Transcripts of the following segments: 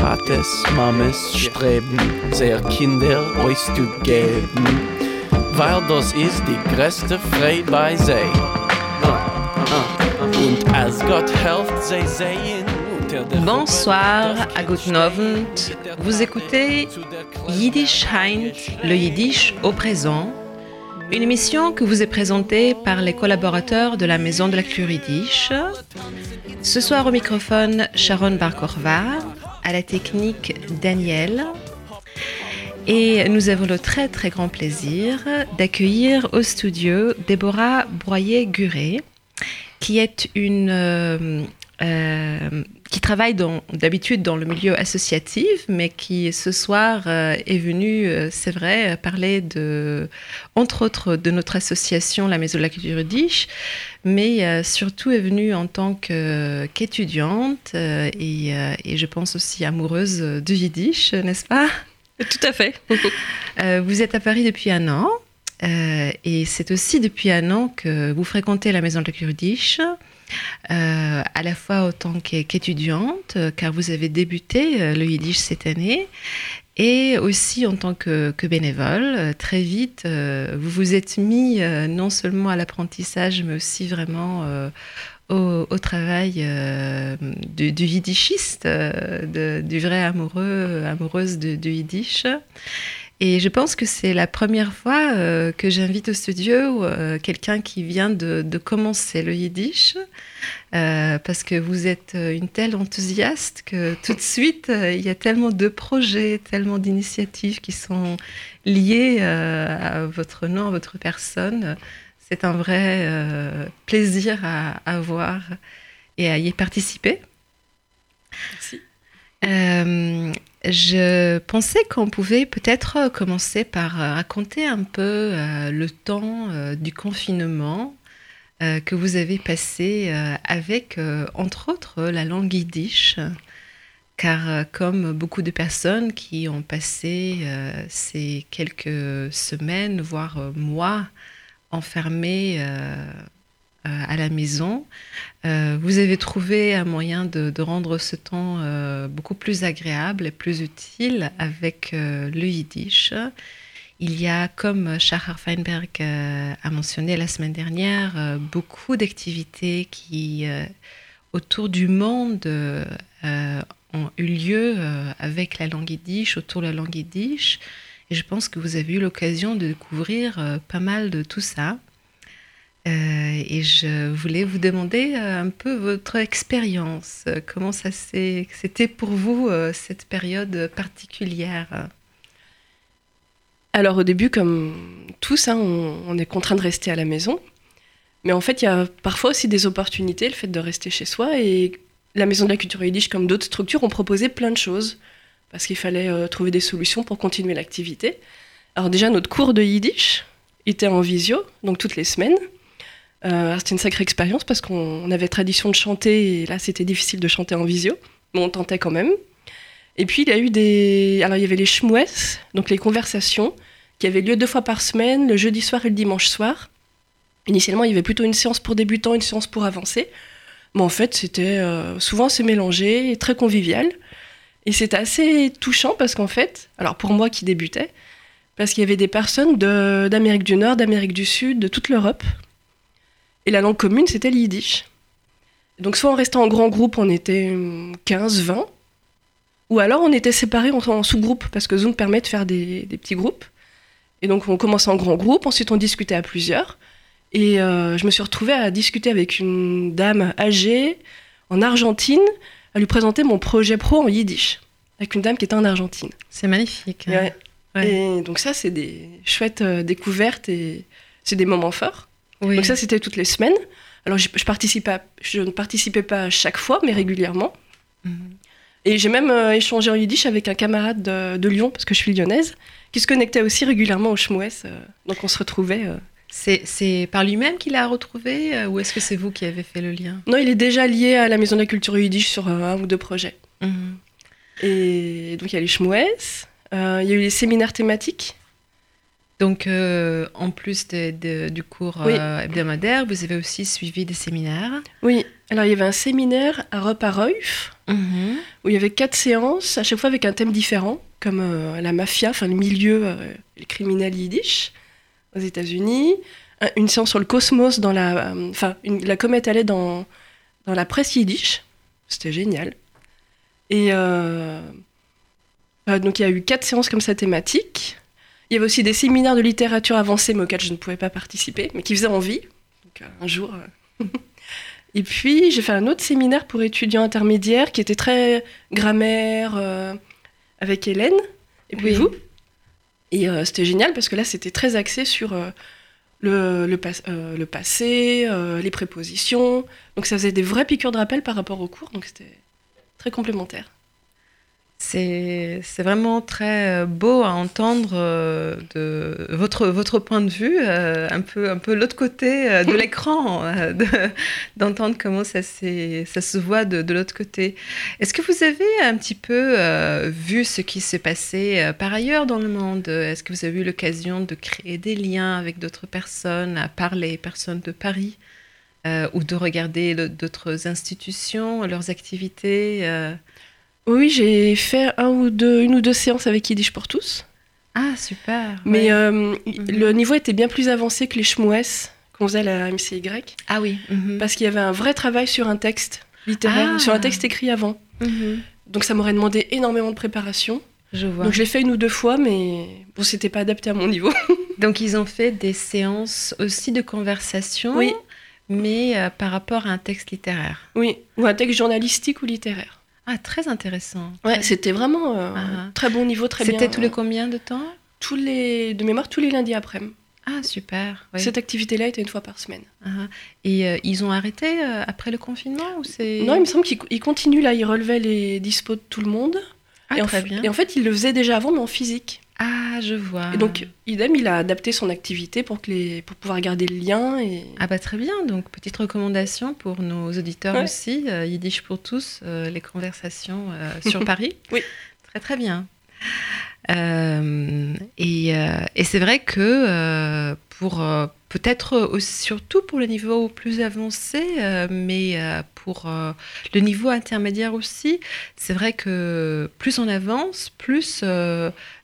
Tates, Mames streben, sehr Kinder euch zu geben, weil das ist die größte bei. Und als Gott helft, sehen Bonsoir à Guten Abend. Vous écoutez Yiddish Heint, le Yiddish au présent, une émission que vous est présentée par les collaborateurs de la Maison de la Culture Yiddish. Ce soir au microphone, Sharon Barkorva, à la technique Daniel. Et nous avons le très très grand plaisir d'accueillir au studio Déborah Broyer-Guré, qui est une euh, euh, qui travaille d'habitude dans le milieu associatif, mais qui ce soir euh, est venue, euh, c'est vrai, parler de, entre autres, de notre association La Maison de la Culture Yiddish, mais euh, surtout est venue en tant qu'étudiante et, et je pense aussi amoureuse du Yiddish, n'est-ce pas? Tout à fait. vous êtes à Paris depuis un an et c'est aussi depuis un an que vous fréquentez la maison de la Kurdish, euh, à la fois en tant qu'é- qu'étudiante, euh, car vous avez débuté euh, le Yiddish cette année, et aussi en tant que, bénévole. Très vite, vous vous êtes mis non seulement à l'apprentissage, mais aussi vraiment au, travail du, yiddishiste, du vrai amoureux, amoureuse du yiddish. Et je pense que c'est la première fois euh, que j'invite au studio euh, quelqu'un qui vient de, commencer le yiddish, euh, parce que vous êtes une telle enthousiaste que tout de suite, il y a tellement de projets, tellement d'initiatives qui sont liées à votre nom, à votre personne. C'est un vrai plaisir à, à voir et à y participer. Merci. Euh, je pensais qu'on pouvait peut-être commencer par euh, raconter un peu euh, le temps euh, du confinement euh, que vous avez passé euh, avec, euh, entre autres, la langue yiddish. Car euh, comme beaucoup de personnes qui ont passé euh, ces quelques semaines, voire euh, mois, enfermés euh, euh, à la maison, euh, vous avez trouvé un moyen de, rendre ce temps euh, beaucoup plus agréable et plus utile avec euh, le yiddish. Il y a, comme Shahar Feinberg euh, a mentionné la semaine dernière, euh, beaucoup d'activités qui, euh, autour du monde, euh, euh, ont eu lieu euh, avec la langue yiddish, autour de la langue yiddish. Et je pense que vous avez eu l'occasion de découvrir euh, pas mal de tout ça. Euh, et je voulais vous demander euh, un peu votre expérience. Euh, Comment ça c'était pour vous cette période particulière? Alors au début, comme tous, hein, on, est contraint de rester à la maison. Mais en fait, il y a parfois aussi des opportunités, le fait de rester chez soi. Et la Maison de la Culture Yiddish, comme d'autres structures, ont proposé plein de choses. Parce qu'il fallait trouver des solutions pour continuer l'activité. Alors déjà, notre cours de Yiddish était en visio, donc toutes les semaines. Euh, c'était une sacrée expérience parce qu'on on avait tradition de chanter, et là, c'était difficile de chanter en visio. Mais on tentait quand même. Et puis, il y a eu des... Alors, il y avait les schmoues, donc les conversations, qui avaient lieu deux fois par semaine, le jeudi soir et le dimanche soir. Initialement, il y avait plutôt une séance pour débutants, une séance pour avancés. Mais en fait, c'était euh, souvent assez mélangé très convivial. Et c'était assez touchant parce qu'en fait, alors pour moi qui débutais, parce qu'il y avait des personnes d'Amérique du Nord, d'Amérique du Sud, de toute l'Europe. Et la langue commune, c'était le yiddish. Donc soit en restant en grand groupe, on était hum, 15, 20, ou alors on était séparés en, sous-groupes, parce que Zoom permet de faire des, des petits groupes. Et donc on commençait en grand groupe, ensuite on discutait à plusieurs. Et euh, je me suis retrouvée à discuter avec une dame âgée en Argentine, à lui présenter mon projet pro en yiddish, avec une dame qui était en Argentine. C'est magnifique. hein. Ouais. Ouais. Et donc ça, c'est des chouettes euh, découvertes et c'est des moments forts. Oui. Donc ça, c'était toutes les semaines. Alors je, je, participais à- je ne participais pas à chaque fois, mais régulièrement. Mhm. Et j'ai même euh, échangé en yiddish avec un camarade de, de Lyon, parce que je suis lyonnaise, qui se connectait aussi régulièrement au Schmouès. euh, donc on se retrouvait. euh. C'est, par lui-même qu'il a retrouvé euh, ou est-ce que c'est vous qui avez fait le lien? Non, il est déjà lié à la Maison de la Culture Yiddish sur un ou deux projets. Mhm. Et donc il y a les Schmouès, euh, il y a eu les séminaires thématiques. Donc, euh, en plus de- de- du cours Oui. euh, hebdomadaire, vous avez aussi suivi des séminaires. Oui, alors il y avait un séminaire à Repareuf Mhm. où il y avait quatre séances, à chaque fois avec un thème différent, comme euh, la mafia, enfin le milieu, les criminels yiddish aux États-Unis. Un- Une séance sur le cosmos dans la, enfin la comète allait dans dans la presse yiddish. C'était génial. Et donc il y a eu quatre séances comme ça thématiques. Il y avait aussi des séminaires de littérature avancée, mais auxquels je ne pouvais pas participer, mais qui faisaient envie. Donc euh, un jour. euh, Et puis j'ai fait un autre séminaire pour étudiants intermédiaires qui était très grammaire euh, avec Hélène et puis Oui. vous. Et euh, c'était génial parce que là c'était très axé sur euh, le, le, pas- le passé, les prépositions. Donc ça faisait des vraies piqûres de rappel par rapport au cours, donc c'était très complémentaire. C'est vraiment très euh, beau à entendre euh, de votre, votre point de vue, euh, un peu, un peu l'autre côté de l'écran, de- d'entendre comment ça, ça se voit de, de l'autre côté. Est-ce que vous avez un petit peu vu ce qui s'est passé euh, par ailleurs dans le monde? Est-ce que vous avez eu l'occasion de créer des liens avec d'autres personnes, à part les personnes de Paris ou de regarder d'autres institutions, leurs activités Oui, j'ai fait un ou deux, une ou deux séances avec Yiddish pour tous. Ah, super. Mais ouais. euh, le niveau était bien plus avancé que les schmouès qu'on faisait à la MCY. Ah oui. mhm. Parce qu'il y avait un vrai travail sur un texte littéraire, Ah. sur un texte écrit avant. Mhm. Donc ça m'aurait demandé énormément de préparation. Je vois. Donc je l'ai fait une ou deux fois, mais bon, c'était pas adapté à mon niveau. Donc, ils ont fait des séances aussi de conversation, Oui. mais euh, par rapport à un texte littéraire. oui, ou un texte journalistique ou littéraire. Ah, très intéressant. Ouais, Très- c'était vraiment euh, Ah. très bon niveau, très bien. C'était tous les combien de temps? tous les de mémoire tous les lundis après-midi. Ah, super. Cette activité-là était une fois par semaine. Ah, Et euh, ils ont arrêté euh, après le confinement ou c'est Non, il me semble qu'il il continue là, il relevait les dispos de tout le monde. Ah, et, en, très f- bien. et en fait, il le faisait déjà avant, mais en physique. Ah, je vois. Et donc, idem, il a adapté son activité pour, que les, pour pouvoir garder le lien. Et... Ah bah très bien, donc petite recommandation pour nos auditeurs Ouais. aussi, euh, Yiddish pour tous, euh, les conversations euh, sur Paris. Oui. Très très bien. Euh, et euh, et c'est vrai que euh, pour peut-être surtout pour le niveau plus avancé, mais pour le niveau intermédiaire aussi, c'est vrai que plus on avance, plus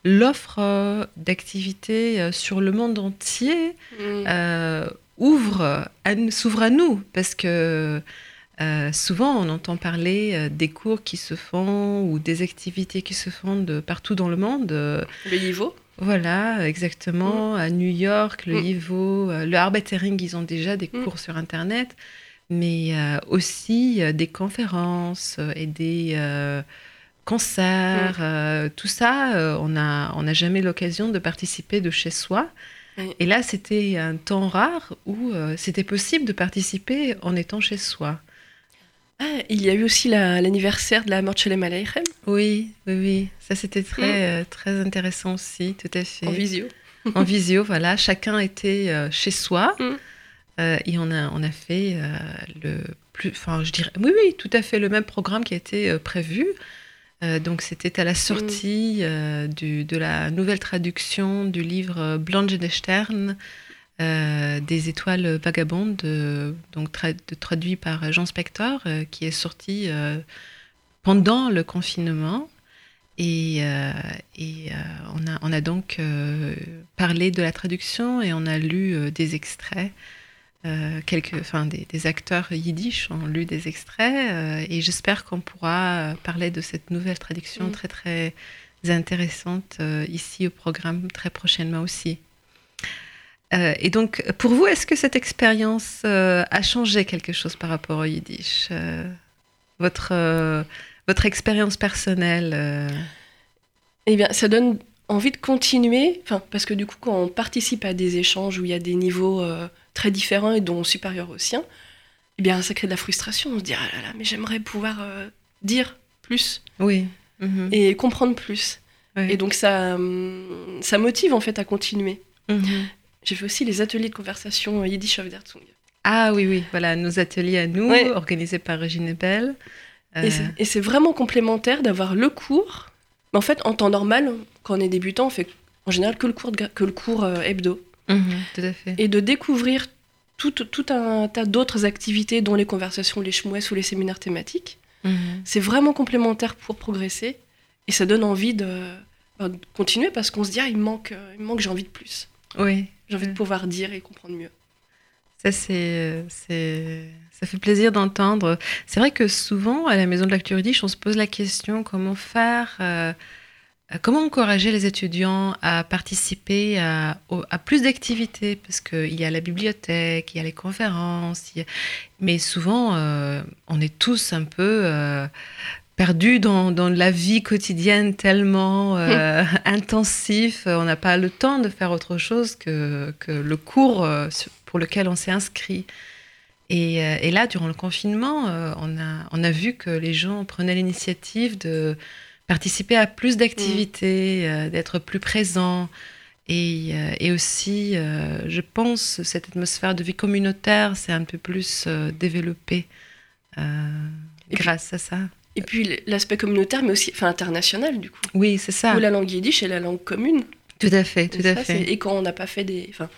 l'offre d'activités sur le monde entier Mm. ouvre, s'ouvre à nous, parce que euh, souvent on entend parler euh, des cours qui se font ou des activités qui se font de partout dans le monde. euh, Le Yivo. voilà, exactement. À New York, le Mm. Ivo, euh, le Arbitering, ils ont déjà des Mm. cours sur Internet, mais aussi des conférences et des concerts. euh, tout ça, on n'a on jamais l'occasion de participer de chez soi. Et là, c'était un temps rare où euh, c'était possible de participer en étant chez soi. Ah, il y a eu aussi la- l'anniversaire de la mort de Shalem Aleichem Oui, oui, oui. Ça, c'était très, euh, très intéressant aussi, tout à fait. en visio. en visio, voilà, chacun était euh, chez soi Mm. Euh, et on a, on a fait le plus, enfin, je dirais, oui, oui, tout à fait le même programme qui a été prévu. Donc, c'était à la sortie du, de la nouvelle traduction du livre Blanche des Stern, euh, des étoiles vagabondes, euh, donc tra- traduit par Jean Spector, euh, qui est sorti pendant le confinement. Et, et on, a, on a donc parlé de la traduction et on a lu des extraits. Quelques, enfin, des, des acteurs yiddish ont lu des extraits et j'espère qu'on pourra parler de cette nouvelle traduction Mm. très très intéressante ici au programme très prochainement aussi. Euh, et donc, pour vous, est-ce que cette expérience euh, a changé quelque chose par rapport au yiddish Euh, Votre, votre expérience personnelle Eh bien, ça donne envie de continuer, parce que du coup, quand on participe à des échanges où il y a des niveaux très différents et dont supérieurs aux siens, eh bien, ça crée de la frustration. On se dit, ah là là, mais j'aimerais pouvoir dire plus Oui. Mhm. et comprendre plus. Et donc, ça, hum, ça motive en fait à continuer. Mhm. J'ai fait aussi les ateliers de conversation euh, Yiddish of Dertzung. Ah oui, oui, voilà, nos ateliers à nous, Ouais. organisés par Régine Bell. Euh, Et c'est- vraiment complémentaire d'avoir le cours. Mais en fait, en temps normal, quand on est débutant, on fait en général que le cours, que le cours euh, hebdo. Mhm, tout à fait. Et de découvrir tout, tout un tas d'autres activités, dont les conversations, les chmouesses ou les séminaires thématiques. Mhm. C'est vraiment complémentaire pour progresser. Et ça donne envie de, bah, de continuer parce qu'on se dit, ah, il manque, il manque j'ai envie de plus. Oui, J'ai envie de pouvoir dire et comprendre mieux. ça c'est, c'est, ça fait plaisir d'entendre. C'est vrai que souvent à la maison de l'actu Yiddish, on se pose la question comment faire, euh, euh, comment encourager les étudiants à participer à, plus d'activités? Parce qu'il y a la bibliothèque, il y a les conférences, a- mais souvent euh, on est tous un peu euh, perdus dans, dans la vie quotidienne tellement euh, intensif, on n'a pas le temps de faire autre chose que, que le cours euh, pour lequel on s'est inscrit. Et, euh, et là, durant le confinement, euh, on, a, on a vu que les gens prenaient l'initiative de participer à plus d'activités, euh, d'être plus présents. Et, euh, et aussi, euh, je pense, cette atmosphère de vie communautaire s'est un peu plus euh, développée euh, puis- grâce à ça. Et puis l'aspect communautaire, mais aussi enfin, international, du coup. Oui, c'est ça. Où la langue yiddish est la langue commune. Tout à fait, tout à fait. Et quand on n'a pas fait des. Enfin,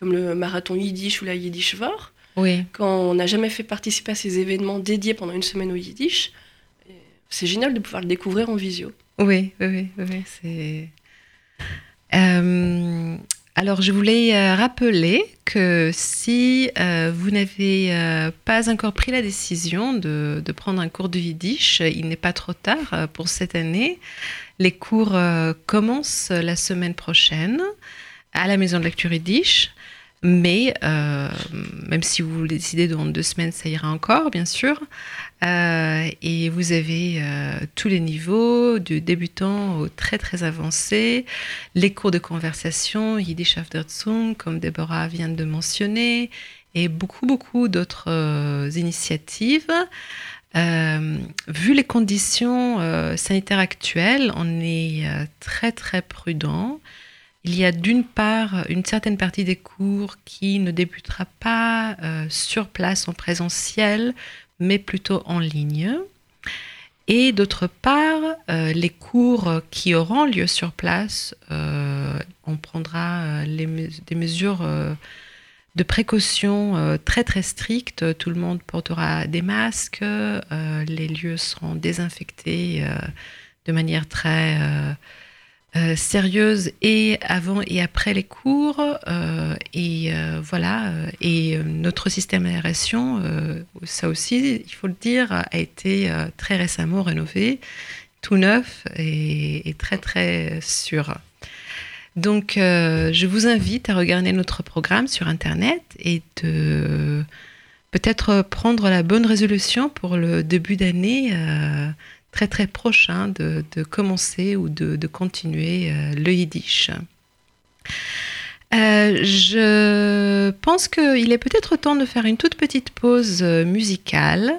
comme le marathon yiddish ou la yiddish vor, Oui. quand on n'a jamais fait participer à ces événements dédiés pendant une semaine au yiddish, c'est génial de pouvoir le découvrir en visio. Oui, oui, oui, oui, oui, c'est. Euh, alors, je voulais euh, rappeler que si euh, vous n'avez euh, pas encore pris la décision de, de prendre un cours de Yiddish, il n'est pas trop tard pour cette année. Les cours commencent la semaine prochaine à la Maison de Lecture Yiddish. Mais même si vous décidez dans deux semaines, ça ira encore, bien sûr. Euh, et vous avez euh, tous les niveaux, du débutant au très très avancé, les cours de conversation, Yiddish After comme Deborah vient de mentionner, et beaucoup beaucoup d'autres euh, initiatives. Vu les conditions sanitaires actuelles, on est très très prudent. Il y a d'une part une certaine partie des cours qui ne débutera pas sur place en présentiel, mais plutôt en ligne. Et d'autre part, euh, les cours qui auront lieu sur place, euh, on prendra euh, des mesures de précaution très très strictes. Tout le monde portera des masques, les lieux seront désinfectés de manière très euh, sérieuse et avant et après les cours. euh, et euh, voilà. Et notre système d'aération, ça aussi, il faut le dire, a été très récemment rénové, tout neuf et, très très sûr. Donc, je vous invite à regarder notre programme sur Internet et de peut-être prendre la bonne résolution pour le début d'année très très prochain de, de commencer ou de, de continuer euh, le yiddish. Euh, je pense qu'il est peut-être temps de faire une toute petite pause euh, musicale.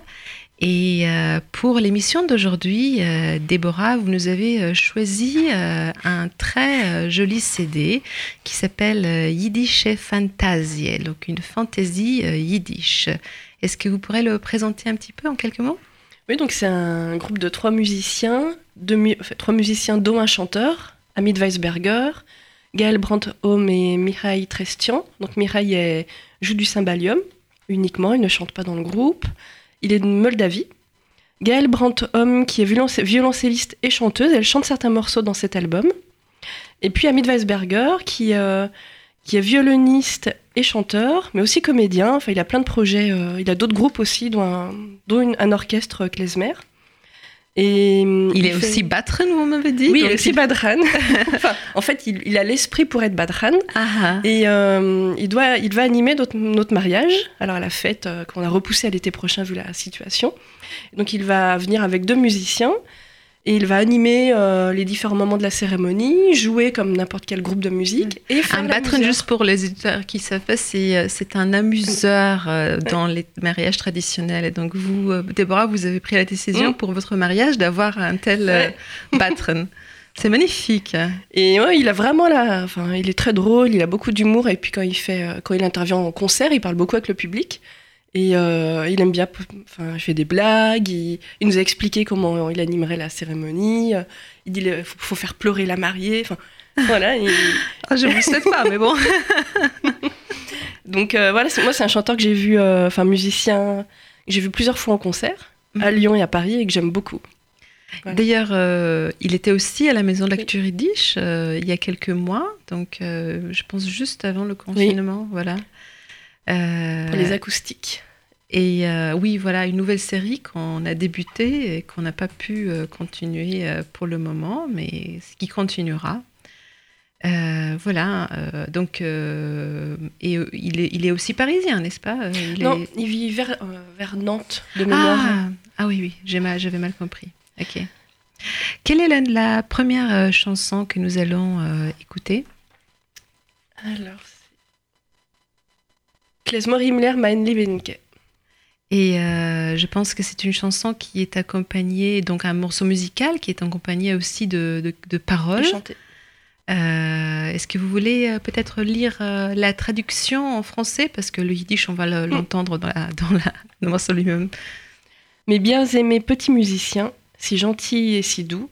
Et pour l'émission d'aujourd'hui, Déborah, vous nous avez choisi un très joli CD qui s'appelle Yiddish Fantasie, donc une fantaisie yiddish. Est-ce que vous pourrez le présenter un petit peu en quelques mots? Oui, donc c'est un groupe de trois musiciens, trois musiciens dont un chanteur, Amit Weisberger, Gaël Brandt-Homme et Mihai Trestian. Donc Mihai est- joue du cymbalium uniquement, il ne chante pas dans le groupe. Il est de Moldavie. Gaël Brandt-Homme, qui est violonce- violoncelliste et chanteuse, elle chante certains morceaux dans cet album. Et puis Amit Weisberger, qui, euh, qui est violoniste et chanteur, mais aussi comédien. Enfin, il a plein de projets. euh, il a d'autres groupes aussi, dont un, dont une- un orchestre klezmer. Et Il est fait- aussi battre, nous, on m'avait dit. Oui, il est aussi badran. enfin, en fait, il, il a l'esprit pour être badran. Ah, ah. Et euh, il, doit, il va animer notre, notre mariage, alors à la fête euh, qu'on a repoussée à l'été prochain vu la situation. Donc il va venir avec deux musiciens et il va animer euh, les différents moments de la cérémonie, jouer comme n'importe quel groupe de musique et faire Un la battre, misère. juste pour les éditeurs qui savent pas, c'est, euh, c'est un amuseur euh, dans les mariages traditionnels. Et donc, vous, euh, Déborah, vous avez pris la décision Mm. pour votre mariage d'avoir un tel Ouais. battre. C'est magnifique. Et ouais, il a vraiment la, enfin, il est très drôle, il a beaucoup d'humour et puis quand il fait, quand il intervient en concert, il parle beaucoup avec le public et euh, il aime bien, enfin, il fait des blagues, il, il nous a expliqué comment il animerait la cérémonie, euh, il dit il faut, faut faire pleurer la mariée, enfin, voilà. Ah, je ne vous souhaite pas, mais bon. Donc euh, voilà, moi c'est un chanteur que j'ai vu, euh, enfin musicien, que j'ai vu plusieurs fois en concert à Lyon et à Paris et que j'aime beaucoup. Voilà. D'ailleurs, euh, il était aussi à la Maison de la. Culture Yiddish euh, il y a quelques mois, donc euh, je pense juste avant le confinement, voilà. Euh, Pour les acoustiques. et euh, oui, voilà, une nouvelle série qu'on a débutée et qu'on n'a pas pu euh, continuer pour le moment, mais ce qui continuera. Voilà, donc, et il, est, il est aussi parisien, n'est-ce pas il Non, est- il vit vers, vers Nantes de mémoire. Ah, ah oui, oui, j'ai mal- j'avais mal compris. Ok. Quelle est la, la première chanson que nous allons écouter? Alors, Klezmer Himmler, Mein Liebenke. Et euh, je pense que c'est une chanson qui est accompagnée, donc un morceau musical qui est accompagné aussi de, de- de paroles. Chanté. Euh, Est-ce que vous voulez euh, peut-être lire la traduction en français? Parce que le yiddish, on va le- l'entendre dans, la, dans la- le morceau lui-même. Mes bien aimés petits musiciens, si gentils et si doux,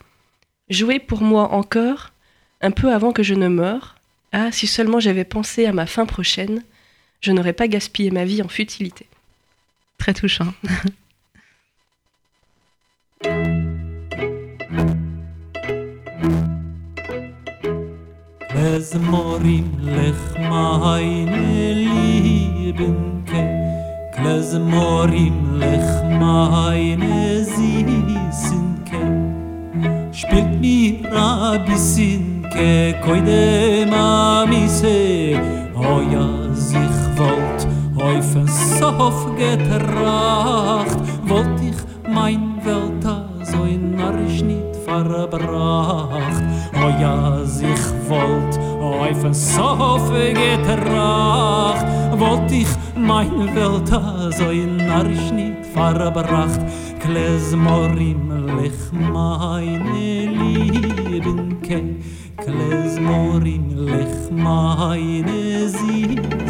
jouez pour moi encore, un peu avant que je ne meure. Ah, si seulement j'avais pensé à ma fin prochaine, je n'aurais pas gaspillé ma vie en futilité. Très touchant. Klezmorim lech meine Liebenke Klezmorim lech meine Süßenke Spielt mir a bissinke koide mamise O ja sich wollt auf en Sof getracht Wollt ich mein Welt so in narrisch nit verbracht. O ja sich wollt auf en Sof getracht Wollt ich mein Welt so in narrisch nit verbracht. Klezmorim lech meine Liebenke Klezmorim lech meine Süßenke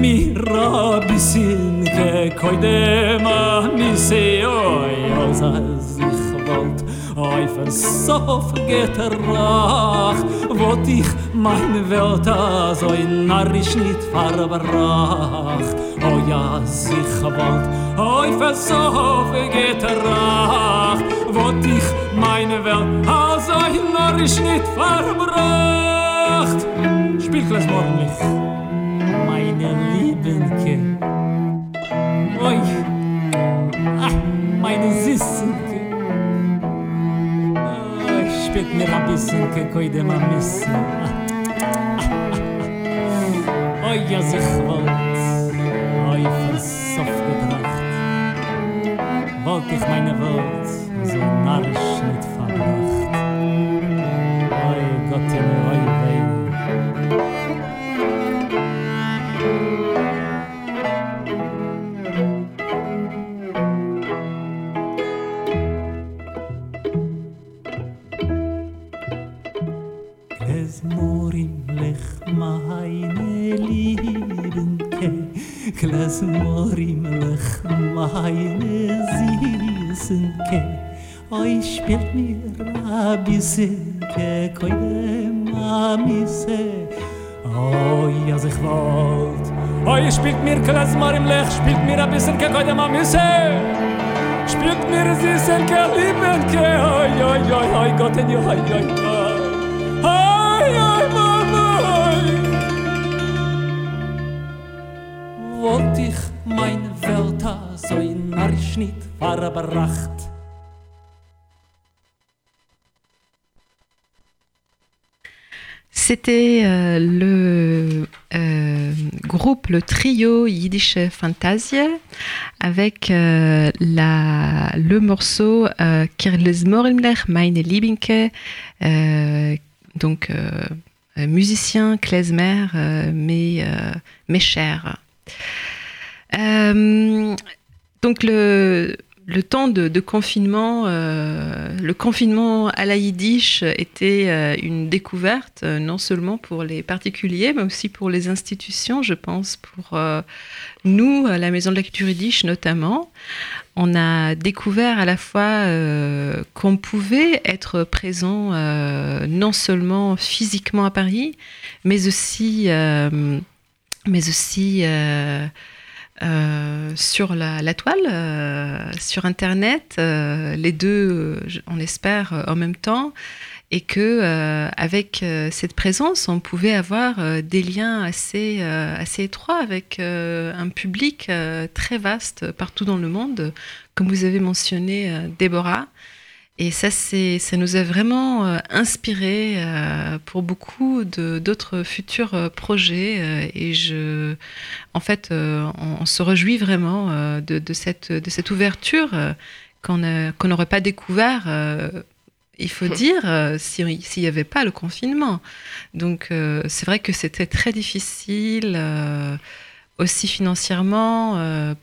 mi rabisin ke koide ma mi se oi als er az ich wolt oi versof get er rach. Wat ich mein welt az oi narisch nit farbrach oi az ich wolt oi versof get er rach. Wat ich mein welt az oi narisch nit farbrach Spiel es morgen nicht. Meine Liebenke. Oi, ah, meine Süßenke. Oh, spielt mir ein bisschen, koide ma missen. Oi, ja sich wollt, oi, versoff gebracht. Wollt ich meine Welt so narrisch nicht verbracht. Spielt mir Klezmorim lech Spielt mir a bissenke koide mamise Spielt mir a süßenke liebenke Oi, oi, oi, oi, Gott in oi, oi, oi Oi, oi, mama, oi. Wollt ich meine Welt so in Narschnitt verbracht. C'était euh, le euh, groupe, le trio Yiddish Fantasia, avec euh, la, le morceau euh, Kirlesmorimler meine Liebenke, euh, donc musicien klezmer, mes, chers. Euh, donc le, le temps de, confinement, euh, le confinement à la Yiddish était euh, une découverte, euh, non seulement pour les particuliers, mais aussi pour les institutions, je pense, pour nous, la Maison de la Culture Yiddish notamment. On a découvert à la fois qu'on pouvait être présent non seulement physiquement à Paris, mais aussi, mais aussi euh, sur la, toile, euh, sur Internet, euh, les deux, on espère, en même temps, et que avec cette présence, on pouvait avoir des liens assez, assez étroits avec un public très vaste partout dans le monde, comme vous avez mentionné, Déborah. Et ça, ça nous a vraiment euh, inspiré euh, pour beaucoup d'autres futurs euh, projets. et je, en fait, on, on se réjouit vraiment de, de cette, de cette ouverture qu'on qu'on n'aurait pas découvert, il faut dire, si- s'il n'y avait pas le confinement. Donc, c'est vrai que c'était très difficile, aussi financièrement, euh,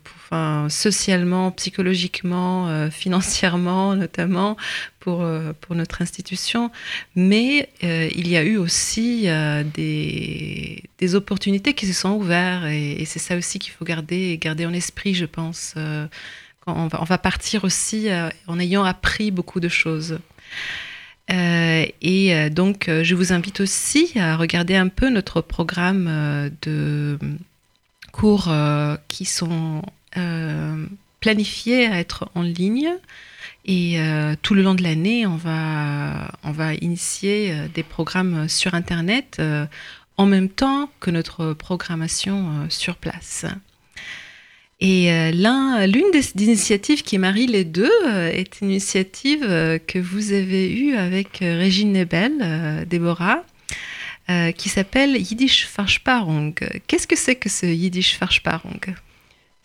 socialement, psychologiquement, euh, financièrement notamment, pour, euh, pour notre institution. Mais euh, il y a eu aussi des, des opportunités qui se sont ouvertes et, c'est ça aussi qu'il faut garder, garder en esprit, je pense. on, va, partir aussi en ayant appris beaucoup de choses. Et donc, je vous invite aussi à regarder un peu notre programme de cours qui sont euh, planifiés à être en ligne. Et euh, tout le long de l'année, on va, on va initier euh, des programmes sur Internet en même temps que notre programmation sur place. Et l'un, l'une des, initiatives qui marie les deux est une initiative que vous avez eue avec Régine Nebel, Déborah, qui s'appelle Yiddish Versparung. Qu'est-ce que c'est que ce Yiddish Versparung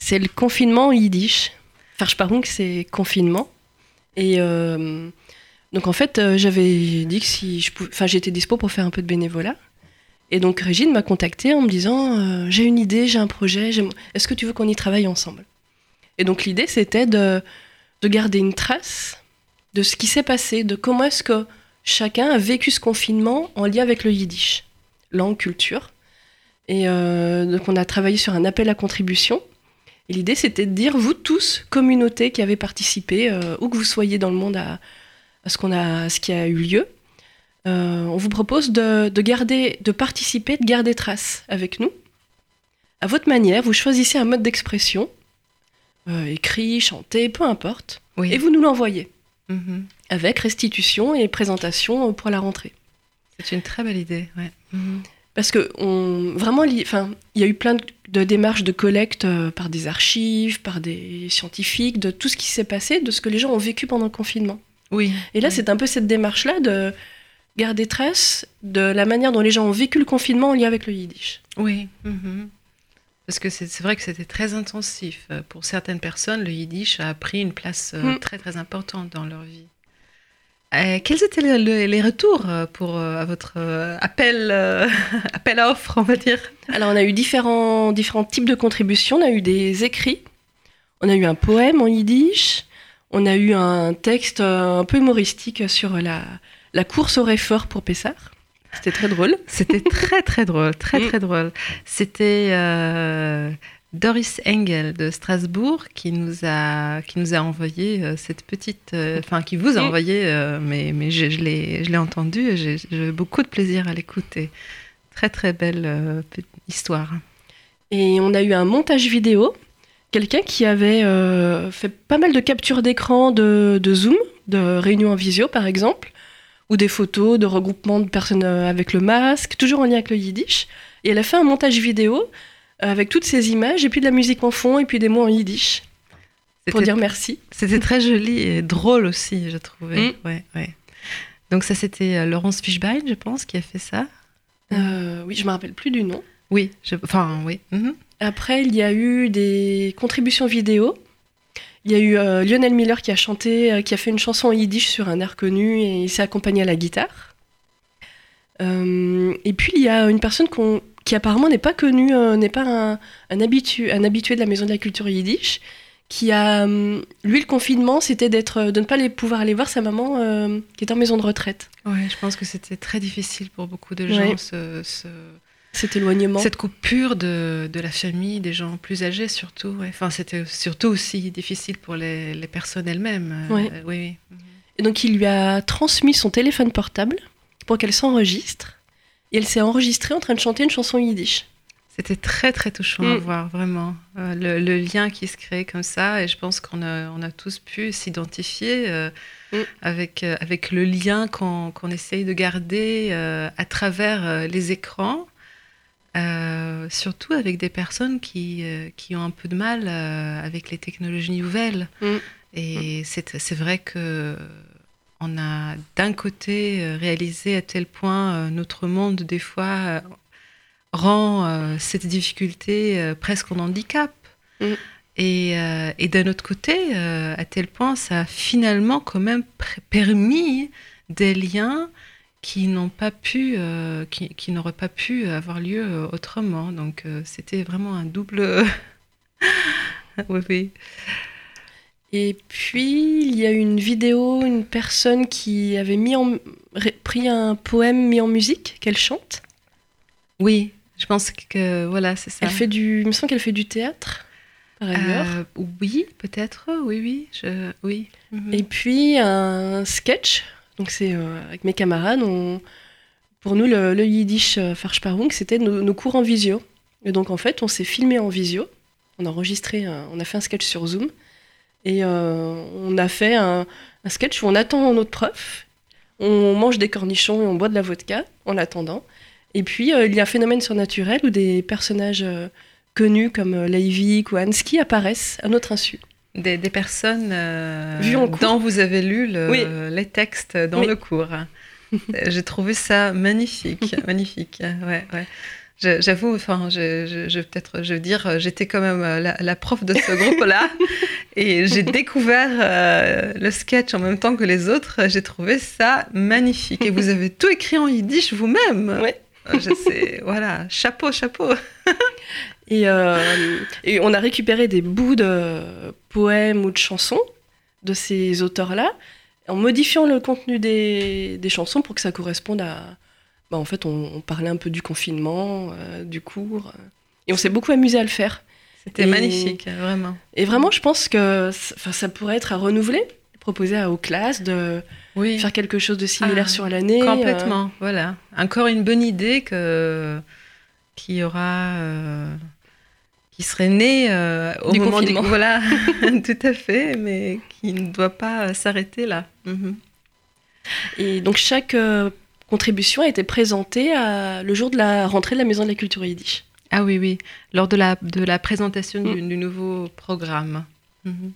C'est le confinement en yiddish. Versparung, c'est confinement. Et euh, donc en fait, euh, j'avais dit que si enfin j'étais dispo pour faire un peu de bénévolat. Et donc Régine m'a contacté en me disant euh, j'ai une idée, j'ai un projet, est-ce que tu veux qu'on y travaille ensemble? Et donc l'idée c'était de, de garder une trace de ce qui s'est passé, de comment est-ce que chacun a vécu ce confinement en lien avec le yiddish, langue, culture. Et donc on a travaillé sur un appel à contribution. Et l'idée, c'était de dire, vous tous, communauté qui avez participé, euh, où que vous soyez dans le monde à, à ce, qu'on a, à ce qui a eu lieu, euh, on vous propose de, de garder, de participer, de garder trace avec nous. À votre manière, vous choisissez un mode d'expression, euh, écrit, chanté, peu importe, Oui. et vous nous l'envoyez, Mhm. avec restitution et présentation pour la rentrée. C'est une très belle idée. Ouais. Mhm. Parce que on, vraiment, il y a eu plein de, de démarches de collecte euh, par des archives, par des scientifiques, de tout ce qui s'est passé, de ce que les gens ont vécu pendant le confinement. Oui. Et là, Oui. c'est un peu cette démarche-là de garder trace de la manière dont les gens ont vécu le confinement en lien avec le yiddish. Oui. mhm. Parce que c'est c'est vrai que c'était très intensif. Euh, Pour certaines personnes, le yiddish a pris une place euh, Mm. très très importante dans leur vie. Euh, quels étaient le- le- les retours euh, pour euh, à votre euh, appel, appel à offre, on va dire? Alors, on a eu différents, différents types de contributions. On a eu des écrits, on a eu un poème en yiddish, on a eu un texte un peu humoristique sur la, la course au réfort pour Pessard. C'était très drôle. C'était très très drôle, très Mm. très drôle. C'était Doris Engel de Strasbourg qui nous a qui nous a envoyé euh, cette petite, euh, enfin qui vous a Mm. envoyé, euh, mais mais je, je l'ai je l'ai entendu et j'ai eu beaucoup de plaisir à l'écouter. Très très belle histoire. Et on a eu un montage vidéo, quelqu'un qui avait fait pas mal de captures d'écran de, de Zoom, de réunions en visio par exemple, ou des photos de regroupement de personnes avec le masque, toujours en lien avec le yiddish. Et elle a fait un montage vidéo avec toutes ces images, et puis de la musique en fond, et puis des mots en yiddish, pour dire merci. c'était très joli et drôle aussi, je trouvais. Mm. Ouais ouais. Donc ça c'était euh, Laurence Fishbein, je pense, qui a fait ça. Euh, oui, je me rappelle plus du nom. Oui, je- enfin oui. Mhm. Après, il y a eu des contributions vidéo. Il y a eu euh, Lionel Miller qui a chanté, qui a fait une chanson en yiddish sur un air connu et il s'est accompagné à la guitare. Euh, et puis il y a une personne qu'on- qui apparemment n'est pas connue, euh, n'est pas un, un, habitu- un habitué de la Maison de la Culture Yiddish, qui a. hum, Lui, le confinement, c'était d'être, de ne pas aller, pouvoir aller voir sa maman euh, qui est en maison de retraite. Ouais, je pense que c'était très difficile pour beaucoup de gens, Ouais. ce- ce- Cet éloignement. cette coupure de, de la famille, des gens plus âgés surtout. ouais. Enfin, c'était surtout aussi difficile pour les, les personnes elles-mêmes. euh, Ouais. oui, oui. Et donc, il lui a transmis son téléphone portable pour qu'elle s'enregistre. Et elle s'est enregistrée en train de chanter une chanson yiddish. C'était très très touchant à Mm. voir, vraiment. Euh, le, le lien qui se crée comme ça, et je pense qu'on a, on a tous pu s'identifier euh, Mm. avec, euh, avec le lien qu'on qu'on essaye de garder à travers les écrans, surtout avec des personnes qui, qui ont un peu de mal avec les technologies nouvelles. Mm. Et c'est c'est vrai que on a d'un côté euh, réalisé à tel point euh, notre monde des fois euh, rend cette difficulté presque en handicap. Mm. Et, et d'un autre côté, à tel point, ça a finalement quand même permis des liens qui n'ont pas pu, euh, qui, qui n'auraient pas pu avoir lieu autrement. Donc euh, c'était vraiment un double. oui, oui. Et puis, il y a une vidéo, une personne qui avait mis en, pris un poème mis en musique, qu'elle chante. Oui, je pense que voilà, c'est ça. Elle fait du, il me semble qu'elle fait du théâtre, par ailleurs. Euh, oui, peut-être, oui, oui, je, oui. Mhm. Et puis, un sketch. Donc, c'est euh, avec mes camarades. On, pour nous, le, le Yiddish euh, Farsparung, c'était nos, nos cours en visio. Et donc, en fait, on s'est filmé en visio. On a enregistré, un- on a fait un sketch sur Zoom. Et euh, on a fait un, un sketch où on attend notre prof. On mange des cornichons et on boit de la vodka en l'attendant. Et puis, euh, il y a un phénomène surnaturel où des personnages euh, connus comme euh, Leivik ou Hansky apparaissent à notre insu. Des, des personnes Vues en cours. dont vous avez lu le- Oui. les textes dans Oui. le cours. J'ai trouvé ça magnifique, magnifique. Ouais, ouais. J'avoue, enfin, je, je, je- peut-être, je veux dire, j'étais quand même euh, la, la prof de ce groupe-là, et j'ai découvert euh, le sketch en même temps que les autres. J'ai trouvé ça magnifique. Et vous avez tout écrit en yiddish vous-même. Ouais. Euh, Je sais, voilà, chapeau, chapeau. Et, euh, et on a récupéré des bouts de poèmes ou de chansons de ces auteurs-là, en modifiant le contenu des, des chansons pour que ça corresponde à... bah, en fait, on, on parlait un peu du confinement, euh, du cours, euh, et on s'est beaucoup amusé à le faire. C'était magnifique, vraiment. Et vraiment, je pense que ça pourrait être à renouveler, proposer à, aux classes de Oui. faire quelque chose de similaire Ah, sur l'année. euh, Complètement, voilà. Encore une bonne idée que qui aura euh, qui serait née euh, au Du moment confinement. du voilà, tout à fait, mais qui ne doit pas euh, s'arrêter là. Mhm. Et donc chaque euh, contribution a été présentée à- le jour de la rentrée de la Maison de la Culture Yiddish. Ah oui, oui, lors de la de la présentation Mm. du, du nouveau programme. Mhm.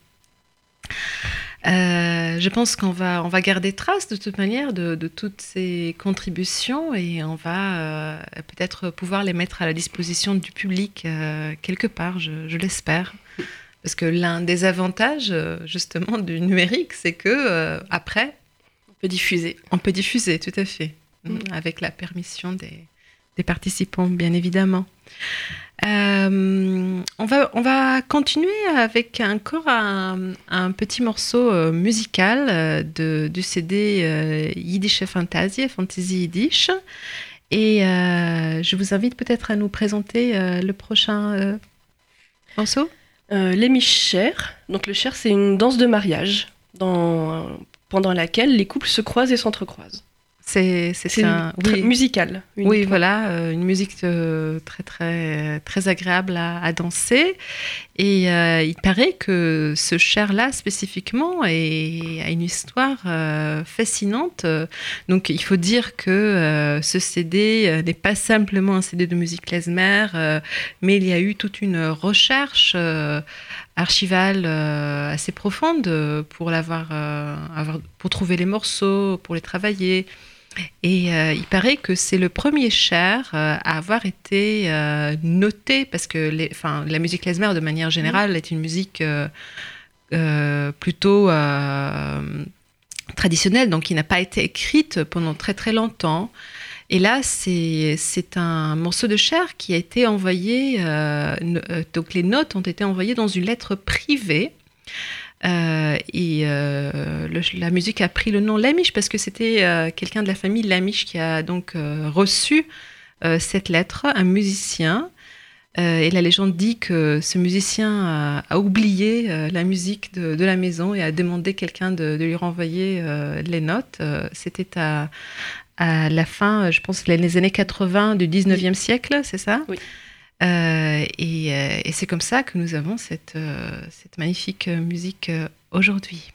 Euh, je pense qu'on va, on va garder trace de toute manière de, de toutes ces contributions et on va euh, peut-être pouvoir les mettre à la disposition du public euh, quelque part, je, je l'espère. Parce que l'un des avantages justement du numérique, c'est que après, On peut diffuser. on peut diffuser, tout à fait, Mm. Avec la permission des, participants, bien évidemment. Euh, on, va, on va continuer avec encore un, petit morceau euh, musical euh, du CD Yiddish Fantasie, Fantasy Yiddish. Et je vous invite peut-être à nous présenter le prochain morceau. Les Michères. Donc le cher, c'est une danse de mariage pendant laquelle les couples se croisent et s'entrecroisent. C'est un oui. musical. Oui, voilà, euh, une musique euh, très très très agréable à, à danser. Et euh, il paraît que ce cher-là spécifiquement est- a une histoire fascinante. Donc il faut dire que ce CD n'est pas simplement un CD de musique klezmer, mais il y a eu toute une recherche archivale euh, assez profonde pour l'avoir, euh, pour trouver les morceaux, pour les travailler. Et euh, il paraît que c'est le premier cher euh, à avoir été euh, noté, parce que les, la musique klezmer, de manière générale, est une musique plutôt traditionnelle, donc qui n'a pas été écrite pendant très très longtemps. Et là, c'est un morceau de chair qui a été envoyé, no- donc les notes ont été envoyées dans une lettre privée Euh, et euh, la musique a pris le nom Lamiche parce que c'était euh, quelqu'un de la famille Lamiche qui a donc reçu cette lettre, un musicien. Et la légende dit que ce musicien a, oublié la musique de, la maison et a demandé quelqu'un de, lui renvoyer les notes. C'était à, à la fin, je pense, les années 80 du 19e siècle, c'est ça? Oui. Euh, et euh, et c'est comme ça que nous avons cette, euh, magnifique musique aujourd'hui.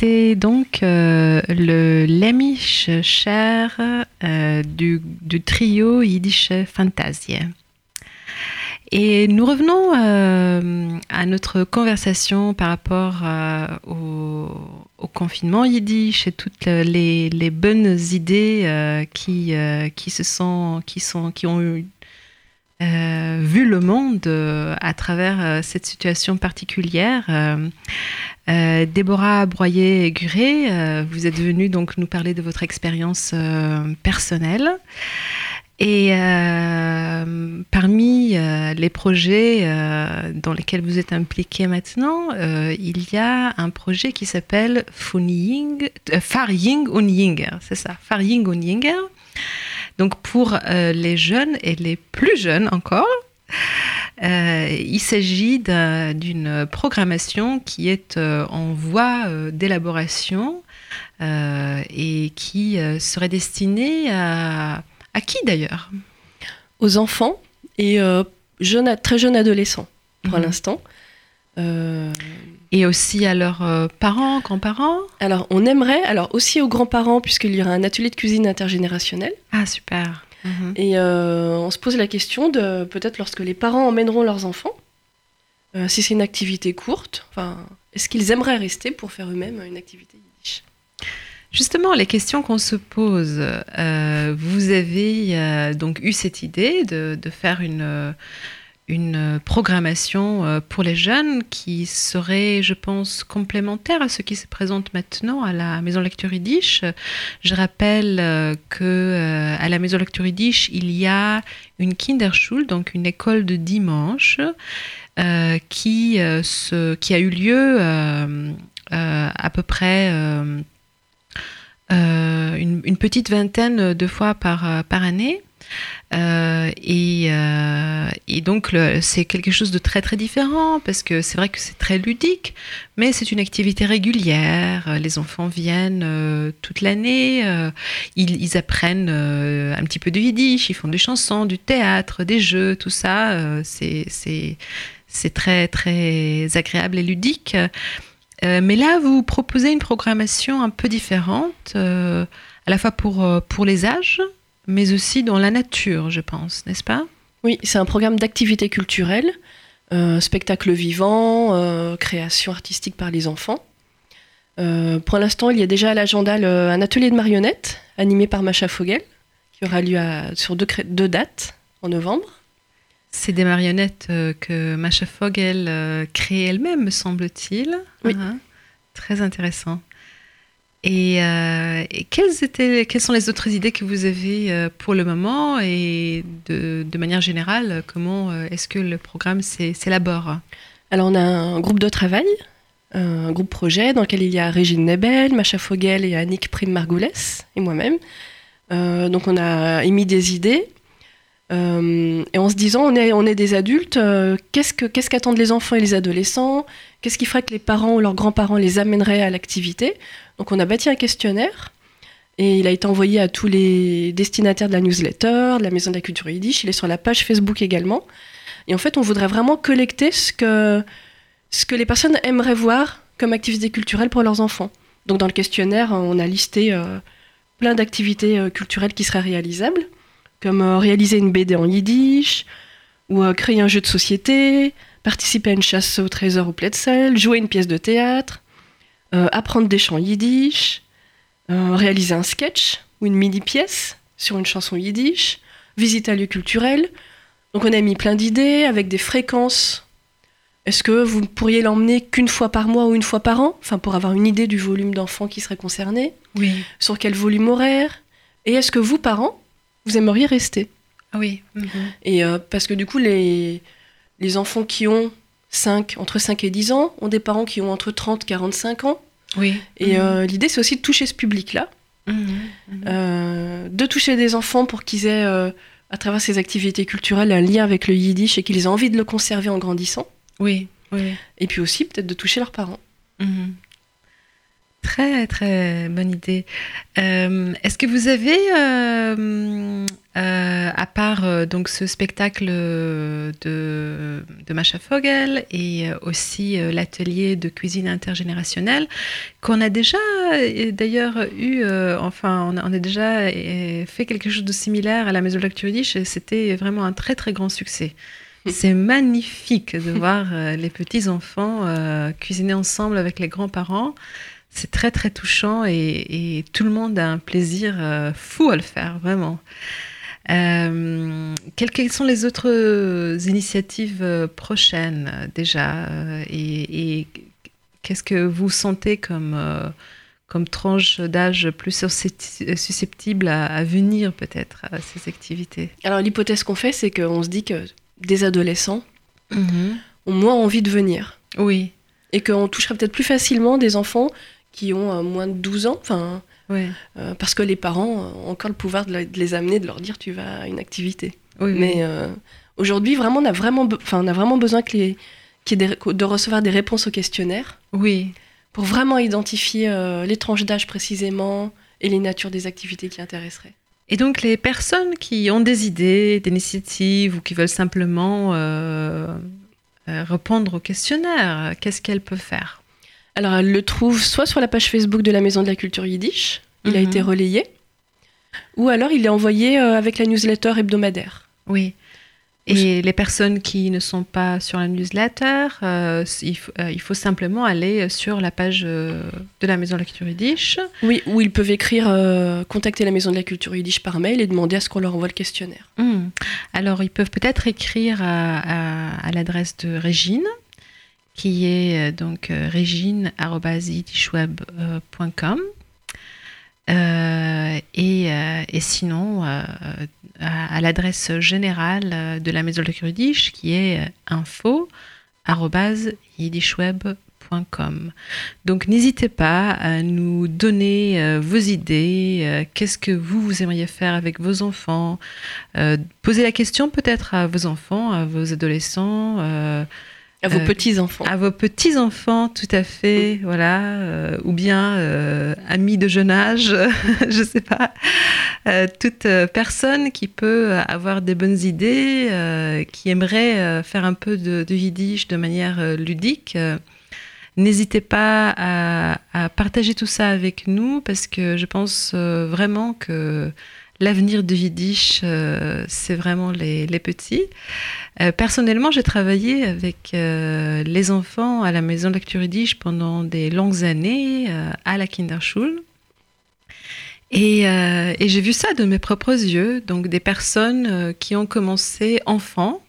C'était donc euh, le Lämmisch cher euh, du, trio Yiddish Fantasie. Et nous revenons euh, à notre conversation par rapport au, confinement yiddish et toutes les, les bonnes idées qui, qui, se sont, qui, sont, qui ont eu, euh, vu le monde euh, à travers euh, cette situation particulière. Déborah Broyer-Guré, vous êtes venue donc nous parler de votre expérience personnelle. Et parmi les projets dans lesquels vous êtes impliqué maintenant, il y a un projet qui s'appelle Funying, euh, Farying und Yinger, c'est ça, Farying und Yinger. Donc pour euh, les jeunes et les plus jeunes encore, euh, il s'agit d'un- d'une programmation qui est euh, en voie d'élaboration et qui serait destiné à, à qui d'ailleurs? Aux enfants et jeunes, très jeunes adolescents pour Mhm. l'instant. Euh, Et aussi à leurs euh, parents, grands-parents alors, on aimerait, alors aussi aux grands-parents, puisqu'il y aura un atelier de cuisine intergénérationnel. Ah, super. Mhm. Et euh, on se pose la question de peut-être lorsque les parents emmèneront leurs enfants, euh, si c'est une activité courte, enfin, est-ce qu'ils aimeraient rester pour faire eux-mêmes une activité yiddish? Justement, les questions qu'on se pose, euh, vous avez donc eu cette idée de, de faire une, une programmation euh, pour les jeunes qui serait, je pense, complémentaire à ce qui se présente maintenant à la Maison Lecture. Je rappelle euh, que euh, à la Maison Lecture il y a une Kinderschule, donc une école de dimanche, euh, qui, euh, a eu lieu euh, euh, à peu près euh, euh, une, petite vingtaine de fois euh, par année. Euh, et, euh, et donc c'est quelque chose de très très différent parce que c'est vrai que c'est très ludique, mais c'est une activité régulière. Les enfants viennent euh, toute l'année, ils, apprennent un petit peu de yiddish, ils font des chansons, du théâtre, des jeux, tout ça. c'est très très agréable et ludique. Mais là, vous proposez une programmation un peu différente, à la fois pour, pour les âges, mais aussi dans la nature, je pense, n'est-ce pas? Oui, c'est un programme d'activité culturelle, euh, spectacle vivant, euh, création artistique par les enfants. Euh, pour l'instant, il y a déjà à l'agenda un atelier de marionnettes animé par Macha Fogel, qui aura lieu à- sur deux, dates en novembre. C'est des marionnettes euh, que Masha Fogel euh, crée elle-même, me semble-t-il. Oui. Ah, très intéressant. Et, euh, et quelles, étaient, quelles sont les autres idées que vous avez euh, pour le moment et de, manière générale, comment euh, est-ce que le programme s'é- s'élabore? Alors, on a un groupe de travail, un groupe projet, dans lequel il y a Régine Nebel, Macha Fogel et Annick Prime-Margoulès, et moi-même. Donc, on a émis des idées. Et en se disant, on est, on est des adultes, qu'est-ce que- qu'est-ce qu'attendent les enfants et les adolescents? Qu'est-ce qui ferait que les parents ou leurs grands-parents les amèneraient à l'activité? Donc, on a bâti un questionnaire. Et il a été envoyé à tous les destinataires de la newsletter, de la Maison de la Culture Yiddish. Il est sur la page Facebook également. Et en fait, on voudrait vraiment collecter ce que, les personnes aimeraient voir comme activité culturelle pour leurs enfants. Donc dans le questionnaire, on a listé euh, plein d'activités euh, culturelles qui seraient réalisables, comme euh, réaliser une BD en yiddish, ou créer un jeu de société, participer à une chasse au trésor au Pletzel, jouer une pièce de théâtre, euh, apprendre des chants yiddish, euh, réaliser un sketch ou une mini-pièce sur une chanson yiddish, visiter un lieu culturel. Donc on a mis plein d'idées avec des fréquences. Est-ce que vous ne pourriez l'emmener qu'une fois par mois ou une fois par an? Enfin, pour avoir une idée du volume d'enfants qui serait concerné. Oui. Sur quel volume horaire Et est-ce que vous, parents, vous aimeriez rester? Ah oui. Et euh, parce que du coup, les, les enfants qui ont 5, entre 5 et 10 ans ont des parents qui ont entre 30 et 45 ans. Oui. Et Mhm. euh, l'idée, c'est aussi de toucher ce public-là. Mhm. Mhm. Euh, de toucher des enfants pour qu'ils aient, euh, à travers ces activités culturelles, un lien avec le yiddish et qu'ils aient envie de le conserver en grandissant. Oui. Oui. Et puis aussi, peut-être de toucher leurs parents. Très, très bonne idée. Euh, Est-ce que vous avez, euh, euh, à part donc ce spectacle de, de Masha Fogel et aussi l'atelier de cuisine intergénérationnelle, qu'on a déjà d'ailleurs eu, enfin, on a, on a déjà fait quelque chose de similaire à la Maison Yiddish et c'était vraiment un très, très grand succès. C'est magnifique de voir les petits-enfants cuisiner ensemble avec les grands-parents. C'est très très touchant et, et tout le monde a un plaisir euh, fou à le faire, vraiment. Euh, quelles, quelles sont les autres initiatives euh, prochaines déjà et, et qu'est-ce que vous sentez comme, euh, comme tranche d'âge plus suscepti- susceptible à, à venir peut-être à ces activités? Alors l'hypothèse qu'on fait, c'est qu'on se dit que des adolescents ont moins envie de venir. Oui, Et qu'on toucherait peut-être plus facilement des enfants qui ont euh, moins de 12 ans, enfin, euh, parce que les parents ont encore le pouvoir de, les amener, de leur dire tu vas à une activité. oui, oui. Mais euh, aujourd'hui, vraiment, on a vraiment, enfin, on a vraiment besoin que les, des de recevoir des réponses au questionnaire oui. pour vraiment identifier euh, les tranches d'âge précisément et les natures des activités qui intéresseraient. Et donc les personnes qui ont des idées, des initiatives ou qui veulent simplement répondre au questionnaire, qu'est-ce qu'elles peuvent faire? Alors elles le trouvent soit sur la page Facebook de la Maison de la Culture Yiddish, il a Mhm. été relayé, ou alors il est envoyé euh, avec la newsletter hebdomadaire. Oui. Et les personnes qui ne sont pas sur la newsletter, euh, il, faut, euh, il faut simplement aller sur la page euh, de la Maison de la Culture Yiddish. Oui, ou ils peuvent écrire, contacter la Maison de la Culture Yiddish par mail et demander à ce qu'on leur envoie le questionnaire. Hmm. Alors, ils peuvent peut-être écrire à, à- à l'adresse de Régine, qui est euh, donc euh, régine.yiddishweb.com. Euh, et, et sinon, à, l'adresse générale de la Maison de Yiddish, qui est info.yiddishweb.com. Donc, n'hésitez pas à nous donner vos idées, qu'est-ce que vous, vous aimeriez faire avec vos enfants, posez la question peut-être à vos enfants, à vos adolescents, À vos Euh, petits-enfants. à vos petits-enfants, tout à fait, voilà, euh, ou bien euh, amis de jeune âge, je sais pas, toute personne qui peut avoir des bonnes idées, qui aimerait faire un peu de, de yiddish de manière ludique. N'hésitez pas à, à partager tout ça avec nous parce que je pense vraiment que l'avenir du yiddish, euh, c'est vraiment les, petits. Euh, personnellement, j'ai travaillé avec euh, les enfants à la maison de la culture yiddish pendant des longues années à la Kinderschule. Et, j'ai vu ça de mes propres yeux, donc des personnes qui ont commencé enfants,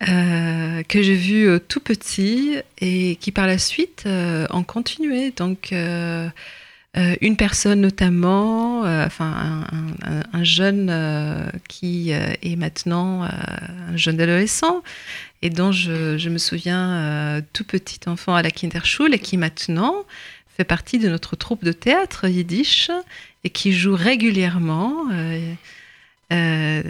que j'ai vu tout petits et qui par la suite ont continué. Donc euh, une personne notamment, euh, enfin un, un- un jeune euh, qui est maintenant un jeune adolescent et dont je, me souviens tout petit enfant à la Kinderschule et qui maintenant fait partie de notre troupe de théâtre yiddish et qui joue régulièrement dans,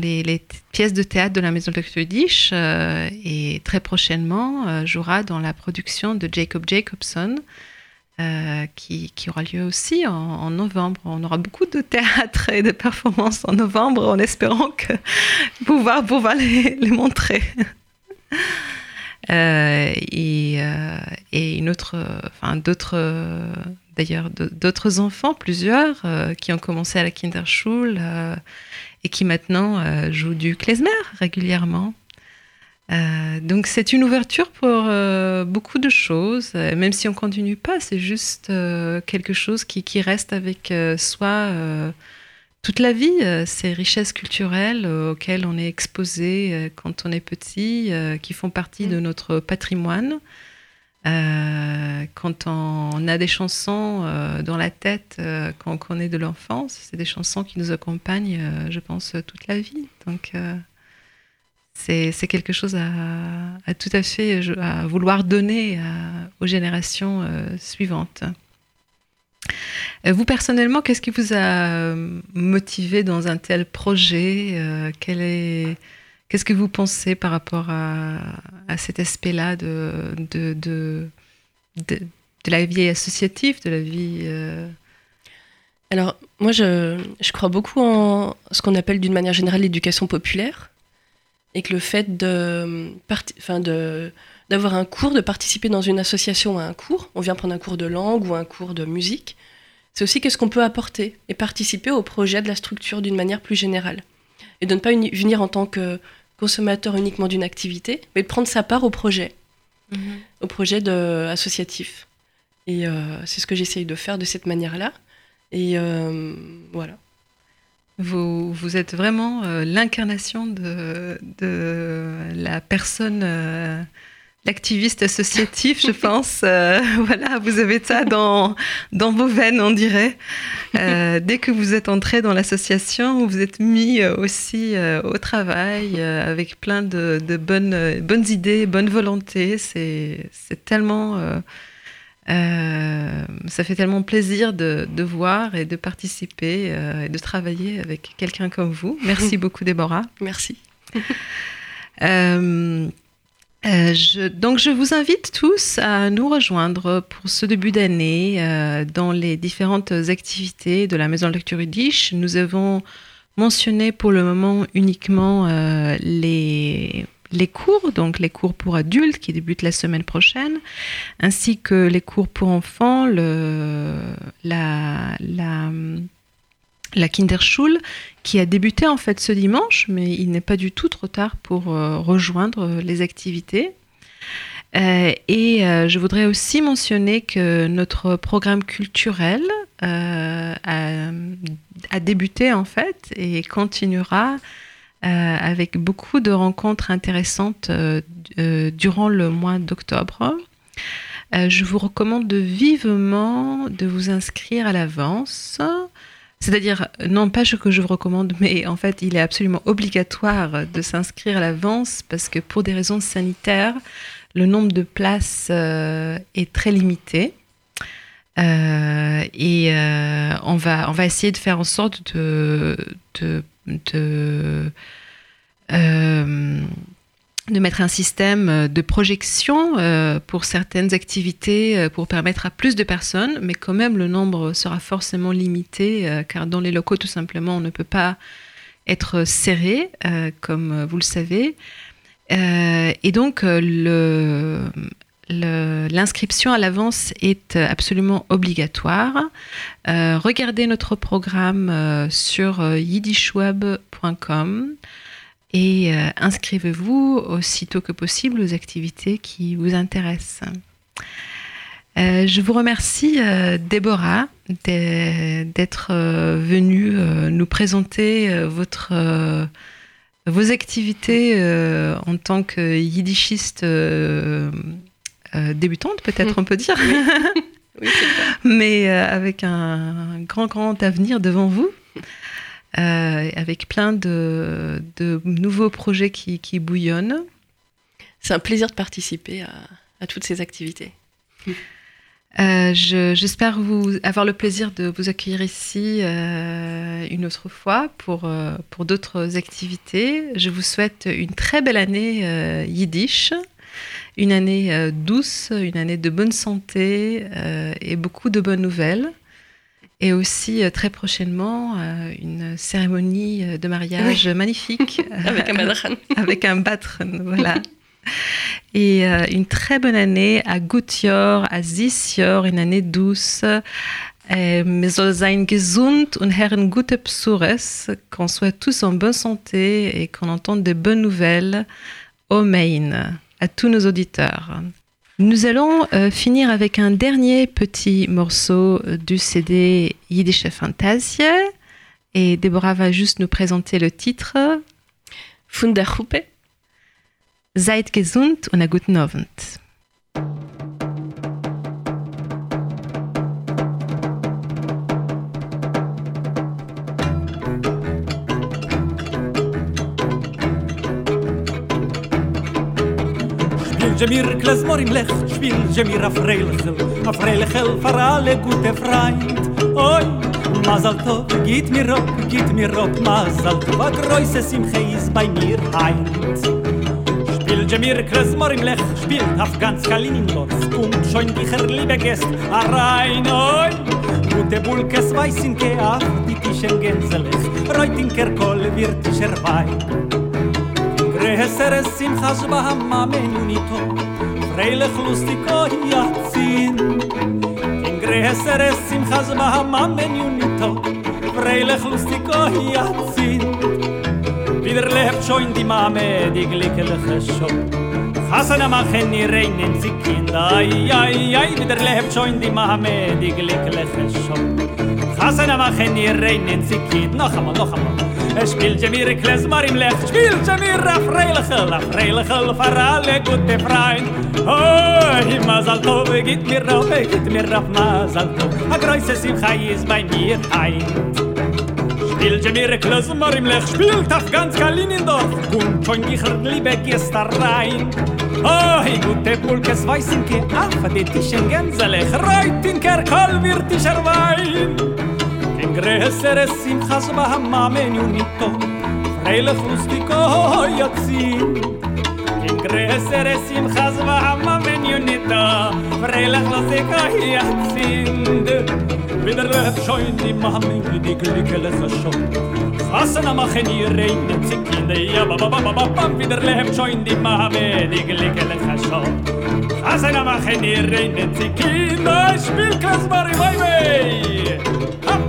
les, pièces de théâtre de la Maison de la Yiddish et très prochainement jouera dans la production de Jacob Jacobson euh, qui, aura lieu aussi en, novembre. On aura beaucoup de théâtre et de performances en novembre en espérant que pouvoir, pouvoir les, montrer. Euh, et, euh, et une autre, enfin d'autres, d'ailleurs d'autres enfants, plusieurs, qui ont commencé à la Kinderschule et qui maintenant jouent du klezmer régulièrement. Euh, donc c'est une ouverture pour euh, beaucoup de choses, Euh, même si on continue pas, c'est juste euh, quelque chose qui, qui reste avec soi toute la vie, ces richesses culturelles auxquelles on est exposé quand on est petit, qui font partie de notre patrimoine. Quand on a des chansons dans la tête, quand on connaît de l'enfance, c'est des chansons qui nous accompagnent, je pense, toute la vie. Donc, c'est quelque chose à, tout à fait à vouloir donner à- aux générations euh, suivantes. Euh, Vous personnellement, qu'est-ce qui vous a euh, motivé dans un tel projet Euh, Qu'est-ce que vous pensez par rapport à, cet aspect-là de, la vie associative, de la vie euh, Alors, moi, je crois beaucoup en ce qu'on appelle d'une manière générale l'éducation populaire. Et que le fait de, enfin de, d'avoir un cours, de participer dans une association à un cours, on vient prendre un cours de langue ou un cours de musique, c'est aussi qu'est-ce qu'on peut apporter et participer au projet de la structure d'une manière plus générale. Et de ne pas venir en tant que consommateur uniquement d'une activité, mais de prendre sa part au projet, au projet de, associatif. Et euh, c'est ce que j'essaye de faire de cette manière-là. Et euh, voilà. Vous, vous êtes vraiment euh, l'incarnation de, de la personne, euh, l'activiste associatif, je pense. Euh, voilà, vous avez ça dans, dans vos veines, on dirait. Dès que vous êtes entré dans l'association, vous vous êtes mis aussi au travail avec plein de, de bonnes, bonnes idées, bonne volonté. C'est c'est tellement... euh, ça fait tellement plaisir de, de voir et de participer euh, et de travailler avec quelqu'un comme vous. Merci beaucoup, Déborah. Merci. Euh, je, donc je vous invite tous à nous rejoindre pour ce début d'année dans les différentes activités de la Maison de Lecture Yiddish. Nous avons mentionné pour le moment uniquement les, les cours, donc les cours pour adultes qui débutent la semaine prochaine, ainsi que les cours pour enfants, la, Kinderschule qui a débuté en fait ce dimanche, mais il n'est pas du tout trop tard pour euh, rejoindre euh, les activités. Euh, et je voudrais aussi mentionner que notre programme culturel a, a, débuté en fait et continuera avec beaucoup de rencontres intéressantes durant le mois d'octobre. je vous recommande vivement de vous inscrire à l'avance. C'est-à-dire, non pas ce que je vous recommande, mais en fait, il est absolument obligatoire de s'inscrire à l'avance parce que pour des raisons sanitaires, le nombre de places euh, est très limité. Euh, et euh, on, va, on va essayer de faire en sorte de, de de mettre un système euh, de projection euh, pour certaines activités euh, pour permettre à plus de personnes, mais quand même le nombre sera forcément limité car dans les locaux tout simplement on ne peut pas être serré comme vous le savez. et donc l'inscription à l'avance est absolument obligatoire. regardez notre programme sur yiddishweb.com et euh, inscrivez-vous aussitôt que possible aux activités qui vous intéressent. Euh, je vous remercie, euh, Déborah, d'être venue nous présenter vos activités en tant que yiddishiste débutante, peut-être on peut dire. Oui, Mais avec un grand, grand avenir devant vous. Euh, avec plein de, nouveaux projets qui, bouillonnent. C'est un plaisir de participer à, toutes ces activités. Euh, j'espère vous avoir le plaisir de vous accueillir ici euh, une autre fois pour, pour d'autres activités. Je vous souhaite une très belle année yiddish, une année douce, une année de bonne santé et beaucoup de bonnes nouvelles et aussi euh, très prochainement euh, une cérémonie euh, de mariage magnifique avec un batran. avec un voilà. Et une très bonne année à Gutjor, à Zisjor, une année douce. Mais soll sein gesund und Herren gute Psures, qu'on soit tous en bonne santé et qu'on entende de bonnes nouvelles. Amen à tous nos auditeurs. Nous allons euh, finir avec un dernier petit morceau euh, du CD Yiddish Fantasie. Et Déborah va juste nous présenter le titre. Von der Huppe. Seid gesund und a guten Abend. je mir kles im lech spiel je mir a freilichel a far alle gute freind oi mazal to git mir rock git mir rock mazal to a groise sim heis bei mir heint. Spiel je mir kles im lech spiel auf ganz kalinindorf um schön dicher liebe gest a rein oi gute bulkes weisen ke a die tischen gänseles reutinker kol wird scherbei Thank you. Reheser es sim chas ba ha ma me nu ni to Freilich zin In Reheser es sim chas ba ha ma me nu ni to Freilich zin Wieder lebt scho in di ma di glickeliche scho Hasan am achen ni rein in zi kind Ai, ai, wieder lebt scho in di ma di glickeliche scho Hasan am achen ni rein in zi kind Noch amal, noch amal, noch amal Es spielt ja mir klezmar im lech spielt ja mir a freiliche a freiliche farale gute frein oh i mazal tov git mir rauf git mir rauf mazal tov a groise sim khayz bei mir ein. Spielt ja mir klezmar im lech spielt auf ganz kalin in dorf. Und schon ich liebe gest rein. Oh, i gute pulkes weißen ke af de tischen gänzele reit in kerkal wird ich erwein größere Simchas Bahamamen und Mito, freilich lustig Oyazin. In größere Simchas Bahamamen und unito freilich lustig Oyazin. Wenn er lebt schon die Mame, die Glücke lässt er schon. Hasen am Achen ihr Reine, Zikinde, ja, ba, ba, ba, ba, ba, ba, wie der Lehm schoin die Mame, die Glicke lecha schon. Hasen am Achen ihr Reine, Zikinde, spiel Kasmari, bei mei! Hop